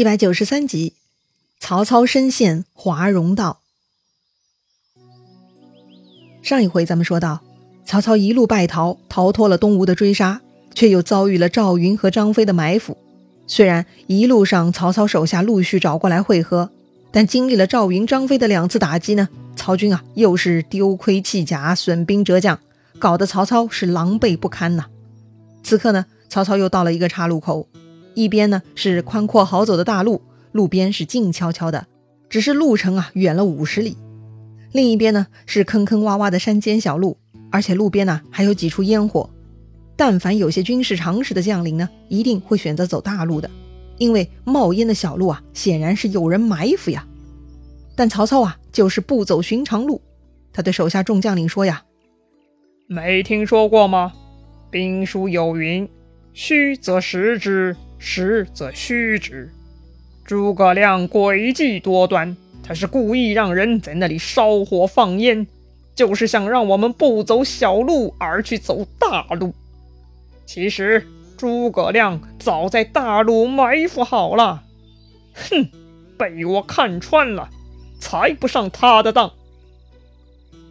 一百九十三集，曹操身陷华容道。上一回咱们说到，曹操一路败逃，逃脱了东吴的追杀，却又遭遇了赵云和张飞的埋伏。虽然一路上曹操手下陆续找过来会合，但经历了赵云、张飞的两次打击呢，曹军啊又是丢盔弃甲、损兵折将，搞得曹操是狼狈不堪呐。此刻呢，曹操又到了一个岔路口。一边呢是宽阔好走的大路，路边是静悄悄的，只是路程啊远了五十里；另一边呢是坑坑洼洼的山间小路，而且路边呢还有几处烟火。但凡有些军事常识的将领呢，一定会选择走大路的，因为冒烟的小路啊，显然是有人埋伏呀。但曹操啊，就是不走寻常路，他对手下众将领说呀：“没听说过吗？兵书有云，虚则实之。”实则虚之。诸葛亮诡计多端，他是故意让人在那里烧火放烟，就是想让我们不走小路而去走大路。其实诸葛亮早在大路埋伏好了，哼，被我看穿了，才不上他的当。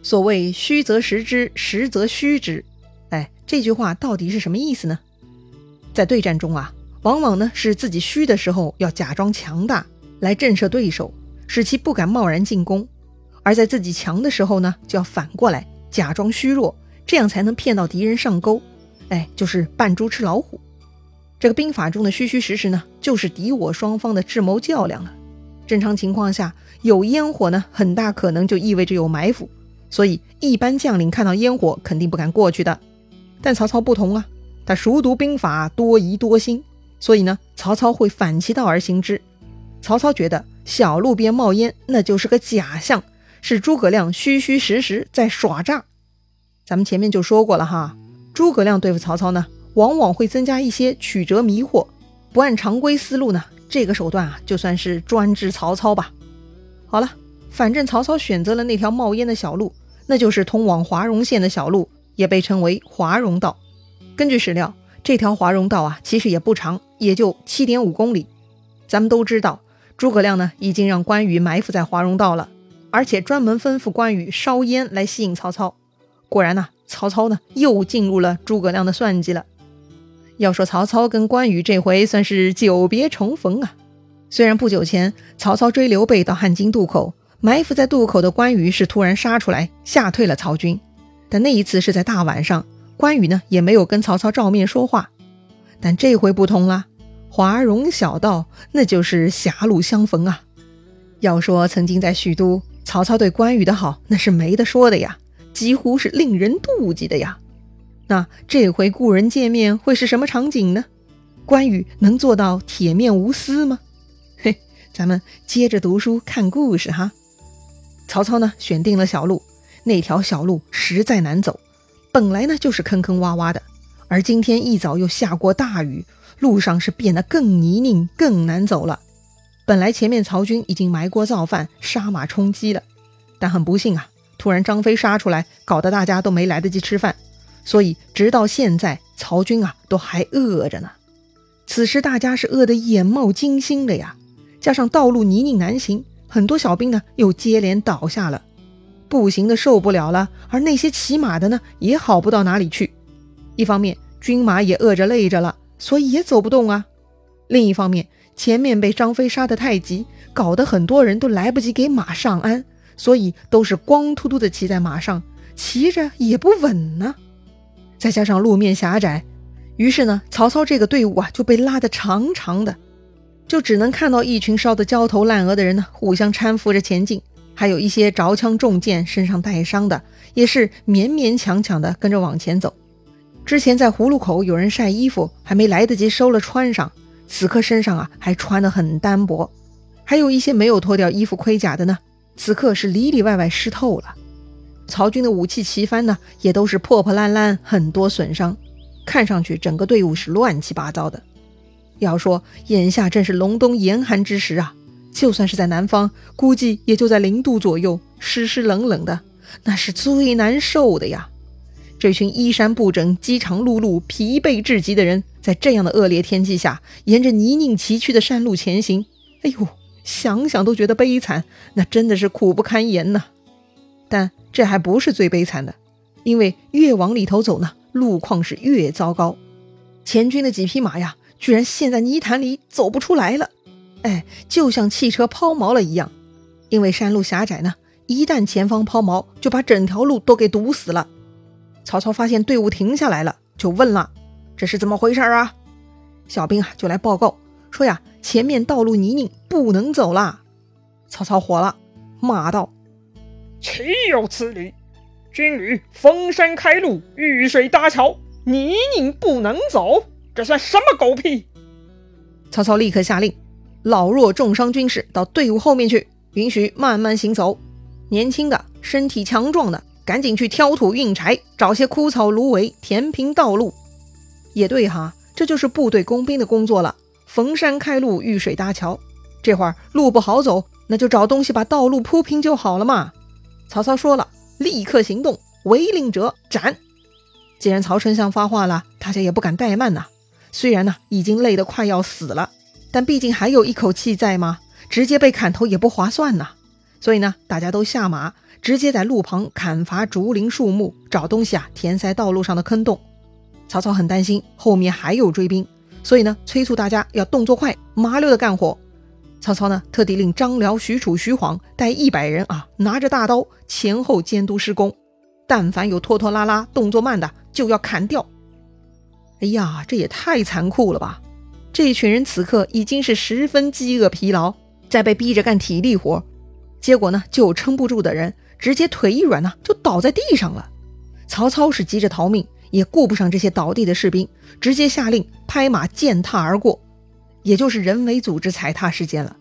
所谓虚则实之，实则虚之。哎，这句话到底是什么意思呢？在对战中啊。往往呢是自己虚的时候要假装强大来震慑对手，使其不敢贸然进攻；而在自己强的时候呢，就要反过来假装虚弱，这样才能骗到敌人上钩。哎，就是扮猪吃老虎。这个兵法中的虚虚实实呢，就是敌我双方的智谋较量了。正常情况下，有烟火呢，很大可能就意味着有埋伏，所以一般将领看到烟火肯定不敢过去的。但曹操不同啊，他熟读兵法，多疑多心。所以呢，曹操会反其道而行之。曹操觉得小路边冒烟，那就是个假象，是诸葛亮虚虚实实在耍诈。咱们前面就说过了哈，诸葛亮对付曹操呢，往往会增加一些曲折迷惑，不按常规思路呢，这个手段啊，就算是专治曹操吧。好了，反正曹操选择了那条冒烟的小路，那就是通往华容县的小路，也被称为华容道。根据史料。这条华容道啊，其实也不长，也就七点五公里。咱们都知道，诸葛亮呢已经让关羽埋伏在华容道了，而且专门吩咐关羽烧烟来吸引曹操。果然呢，曹操呢又进入了诸葛亮的算计了。要说曹操跟关羽这回算是久别重逢啊。虽然不久前曹操追刘备到汉津渡口，埋伏在渡口的关羽是突然杀出来吓退了曹军，但那一次是在大晚上。关羽呢也没有跟曹操照面说话，但这回不同了，华容小道那就是狭路相逢啊。要说曾经在许都，曹操对关羽的好那是没得说的呀，几乎是令人妒忌的呀。那这回故人见面会是什么场景呢？关羽能做到铁面无私吗？嘿，咱们接着读书看故事哈。曹操呢选定了小路，那条小路实在难走。本来呢就是坑坑洼洼的，而今天一早又下过大雨，路上是变得更泥泞、更难走了。本来前面曹军已经埋锅造饭、杀马充饥了，但很不幸啊，突然张飞杀出来，搞得大家都没来得及吃饭，所以直到现在曹军啊都还饿着呢。此时大家是饿得眼冒金星的呀，加上道路泥泞难行，很多小兵呢又接连倒下了。步行的受不了了，而那些骑马的呢，也好不到哪里去。一方面，军马也饿着累着了，所以也走不动啊。另一方面，前面被张飞杀得太急，搞得很多人都来不及给马上鞍，所以都是光秃秃的骑在马上，骑着也不稳呢。再加上路面狭窄，于是呢，曹操这个队伍啊就被拉得长长的，就只能看到一群烧得焦头烂额的人呢，互相搀扶着前进。还有一些着枪中箭、身上带伤的，也是勉勉强强的跟着往前走。之前在葫芦口有人晒衣服，还没来得及收了穿上，此刻身上啊还穿得很单薄。还有一些没有脱掉衣服盔甲的呢，此刻是里里外外湿透了。曹军的武器旗幡呢，也都是破破烂烂，很多损伤，看上去整个队伍是乱七八糟的。要说眼下正是隆冬严寒之时啊。就算是在南方，估计也就在零度左右，湿湿冷冷的，那是最难受的呀。这群衣衫不整、饥肠辘辘、疲惫至极的人，在这样的恶劣天气下，沿着泥泞崎岖的山路前行，哎呦，想想都觉得悲惨，那真的是苦不堪言呐。但这还不是最悲惨的，因为越往里头走呢，路况是越糟糕。前军的几匹马呀，居然陷在泥潭里走不出来了，哎，就像汽车抛锚了一样。因为山路狭窄呢，一旦前方抛锚，就把整条路都给堵死了。曹操发现队伍停下来了，就问了：“这是怎么回事啊？”小兵啊就来报告说呀：“前面道路泥泞，不能走了。”曹操火了，骂道：“岂有此理！军旅逢山开路，遇水搭桥，泥泞不能走，这算什么狗屁？”曹操立刻下令，老弱重伤军士到队伍后面去。允许慢慢行走，年轻的、身体强壮的，赶紧去挑土运柴，找些枯草芦苇填平道路。也对哈，这就是部队工兵的工作了。逢山开路，遇水搭桥。这会儿路不好走，那就找东西把道路铺平就好了嘛。曹操说了，立刻行动，违令者斩。既然曹丞相发话了，大家也不敢怠慢呐。虽然呢已经累得快要死了，但毕竟还有一口气在嘛。直接被砍头也不划算呐，所以呢，大家都下马，直接在路旁砍伐竹林树木，找东西啊填塞道路上的坑洞。曹操很担心后面还有追兵，所以呢，催促大家要动作快、麻溜的干活。曹操呢，特地令张辽、许褚、徐晃带一百人啊，拿着大刀前后监督施工，但凡有拖拖拉拉、动作慢的，就要砍掉。哎呀，这也太残酷了吧！这一群人此刻已经是十分饥饿疲劳。再被逼着干体力活，结果呢，就有撑不住的人直接腿一软呢，就倒在地上了。曹操是急着逃命，也顾不上这些倒地的士兵，直接下令拍马践踏而过，也就是人为组织踩踏事件了。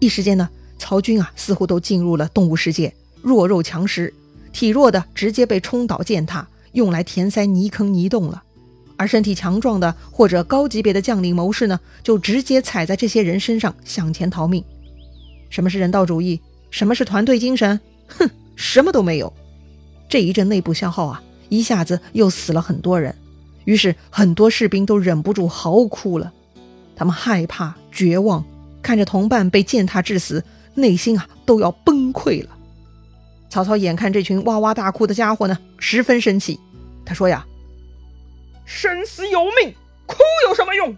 一时间呢，曹军啊似乎都进入了动物世界，弱肉强食，体弱的直接被冲倒践踏，用来填塞泥坑泥洞了；而身体强壮的或者高级别的将领谋士呢，就直接踩在这些人身上向前逃命。什么是人道主义？什么是团队精神？哼，什么都没有。这一阵内部消耗啊，一下子又死了很多人，于是很多士兵都忍不住嚎哭了。他们害怕、绝望，看着同伴被践踏致死，内心啊都要崩溃了。曹操眼看这群哇哇大哭的家伙呢，十分生气。他说呀：“生死有命，哭有什么用？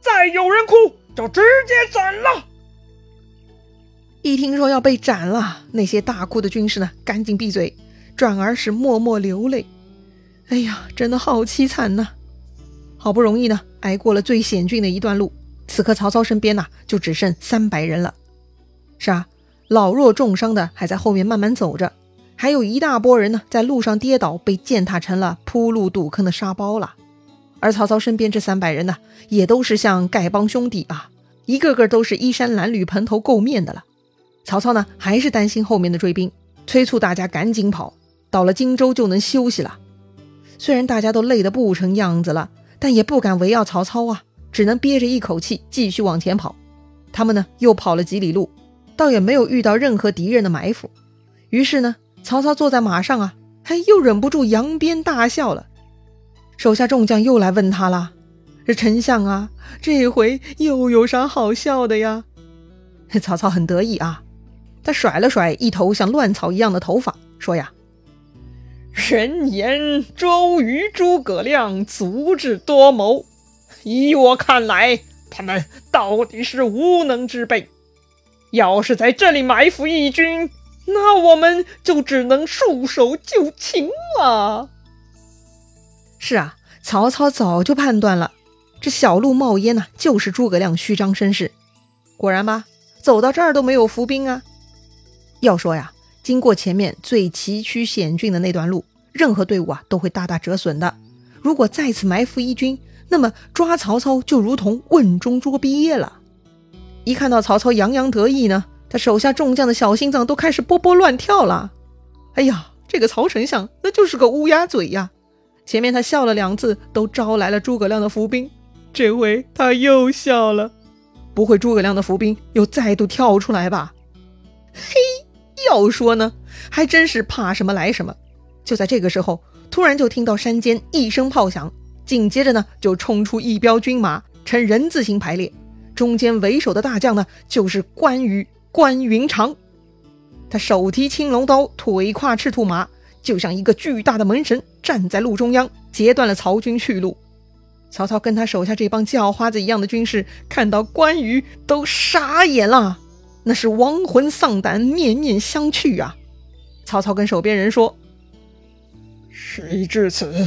再有人哭，就直接斩了。”一听说要被斩了，那些大哭的军士呢，赶紧闭嘴，转而是默默流泪。哎呀，真的好凄惨呐！好不容易呢，挨过了最险峻的一段路，此刻曹操身边呢，就只剩三百人了。是啊，老弱重伤的还在后面慢慢走着，还有一大波人呢，在路上跌倒，被践踏成了铺路堵坑的沙包了。而曹操身边这三百人呢，也都是像丐帮兄弟啊，一个个都是衣衫褴褛、蓬头垢面的了。曹操呢，还是担心后面的追兵，催促大家赶紧跑，到了荆州就能休息了。虽然大家都累得不成样子了，但也不敢围绕曹操啊，只能憋着一口气继续往前跑。他们呢，又跑了几里路，倒也没有遇到任何敌人的埋伏。于是呢，曹操坐在马上啊，还又忍不住扬鞭大笑了。手下众将又来问他了：“这丞相啊，这回又有啥好笑的呀？”曹操很得意啊。他甩了甩一头像乱草一样的头发，说：“呀，人言周瑜、诸葛亮足智多谋，依我看来，他们到底是无能之辈。要是在这里埋伏义军，那我们就只能束手就擒了。”是啊，曹操早就判断了，这小路冒烟呢，就是诸葛亮虚张声势。果然吧，走到这儿都没有伏兵啊。要说呀，经过前面最崎岖险峻的那段路，任何队伍啊都会大大折损的。如果再次埋伏一军，那么抓曹操就如同瓮中捉鳖了。一看到曹操洋洋得意呢，他手下众将的小心脏都开始波波乱跳了。哎呀，这个曹丞相那就是个乌鸦嘴呀！前面他笑了两次，都招来了诸葛亮的伏兵，这回他又笑了，不会诸葛亮的伏兵又再度跳出来吧？嘿！要说呢，还真是怕什么来什么。就在这个时候，突然就听到山间一声炮响，紧接着呢，就冲出一彪军马，呈人字形排列，中间为首的大将呢，就是关羽关云长。他手提青龙刀，腿跨赤兔马，就像一个巨大的门神，站在路中央，截断了曹军去路。曹操跟他手下这帮叫花子一样的军士，看到关羽都傻眼了，那是亡魂丧胆，面面相觑啊！曹操跟手边人说：“事已至此，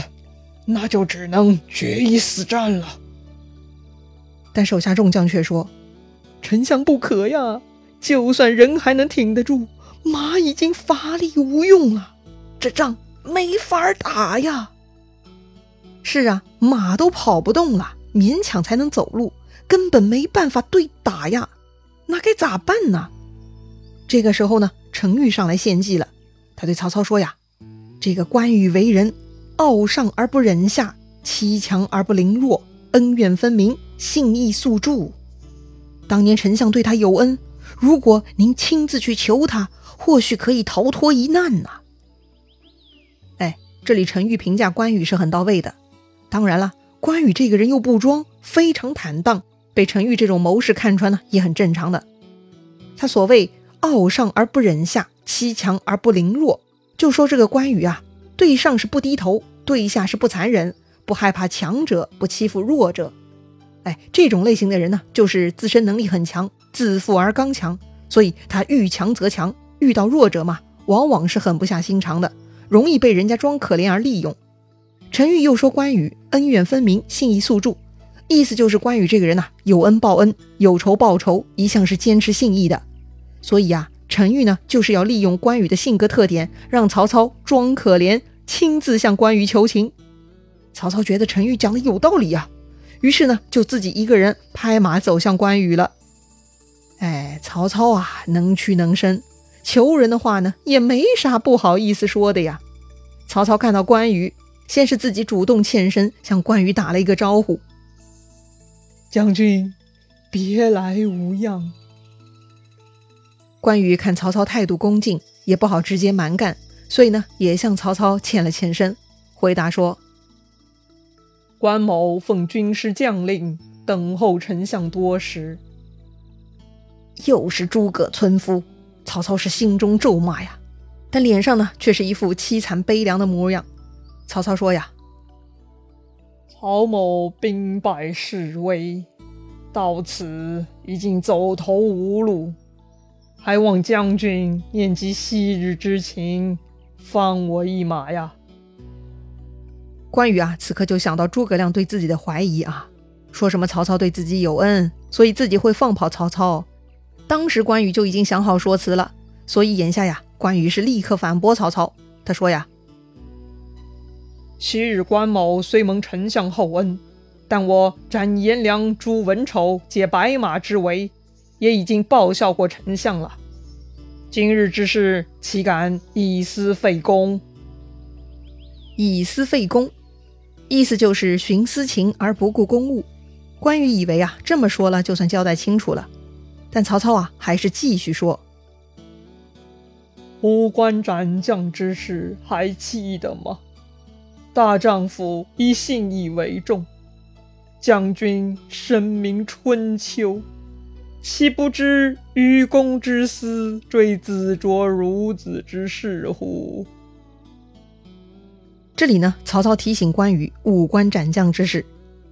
那就只能决一死战了。”但手下众将却说：“丞相不可呀！就算人还能挺得住，马已经乏力无用了，这仗没法打呀。”是啊，马都跑不动了，勉强才能走路，根本没办法对打呀。那该咋办呢？这个时候呢，程昱上来献计了。他对曹操说呀：“这个关羽为人傲上而不忍下，欺强而不凌弱，恩怨分明。”信义素著，当年丞相对他有恩，如果您亲自去求他，或许可以逃脱一难呐。哎，这里陈玉评价关羽是很到位的。当然了，关羽这个人又不装，非常坦荡，被陈玉这种谋士看穿呢，也很正常的。他所谓傲上而不忍下，欺强而不凌弱，就说这个关羽啊，对上是不低头，对下是不残忍，不害怕强者，不欺负弱者。哎，这种类型的人呢，就是自身能力很强，自负而刚强，所以他遇强则强，遇到弱者嘛，往往是狠不下心肠的，容易被人家装可怜而利用。陈玉又说关羽恩怨分明，信义素著，意思就是关羽这个人呐，有恩报恩，有仇报仇，一向是坚持信义的。所以呀，陈玉呢，就是要利用关羽的性格特点，让曹操装可怜，亲自向关羽求情。曹操觉得陈玉讲的有道理呀。于是呢，就自己一个人拍马走向关羽了。哎，曹操啊，能屈能伸，求人的话呢，也没啥不好意思说的呀。曹操看到关羽，先是自己主动欠身向关羽打了一个招呼：“将军，别来无恙。”关羽看曹操态度恭敬，也不好直接蛮干，所以呢，也向曹操欠了欠身，回答说。关某奉军师将令，等候丞相多时。又是诸葛村夫，曹操是心中咒骂呀，但脸上呢却是一副凄惨悲凉的模样。曹操说呀：“曹某兵败势危，到此已经走投无路，还望将军念及昔日之情，放我一马呀。”关羽啊，此刻就想到诸葛亮对自己的怀疑啊，说什么曹操对自己有恩，所以自己会放跑曹操。当时关羽就已经想好说辞了，所以眼下呀，关羽是立刻反驳曹操。他说呀：“昔日关某虽蒙丞相厚恩，但我斩颜良、诛文丑，解白马之围，也已经报效过丞相了。今日之事，岂敢以私废公？以私废公。”意思就是徇私情而不顾公务。关羽以为啊，这么说了就算交代清楚了，但曹操啊还是继续说：“五关斩将之事还记得吗？大丈夫以信义为重，将军深明春秋，岂不知愚公之私，追子卓孺子之事乎？”这里呢，曹操提醒关羽五关斩将之事。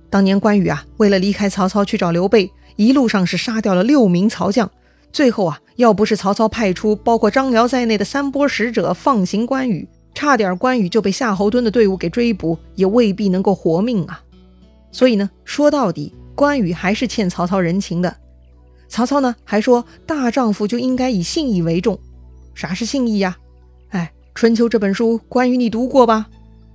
当年关羽啊，为了离开曹操去找刘备，一路上是杀掉了六名曹将。最后啊，要不是曹操派出包括张辽在内的三波使者放行关羽，差点关羽就被夏侯惇的队伍给追捕，也未必能够活命啊。所以呢，说到底，关羽还是欠曹操人情的。曹操呢，还说大丈夫就应该以信义为重。啥是信义呀？哎，《春秋》这本书，关羽你读过吧？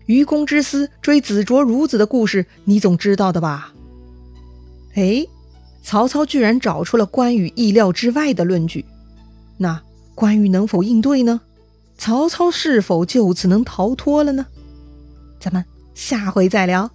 愚公之私追子卓孺子的故事，你总知道的吧？哎，曹操居然找出了关羽意料之外的论据，那关羽能否应对呢？曹操是否就此能逃脱了呢？咱们下回再聊。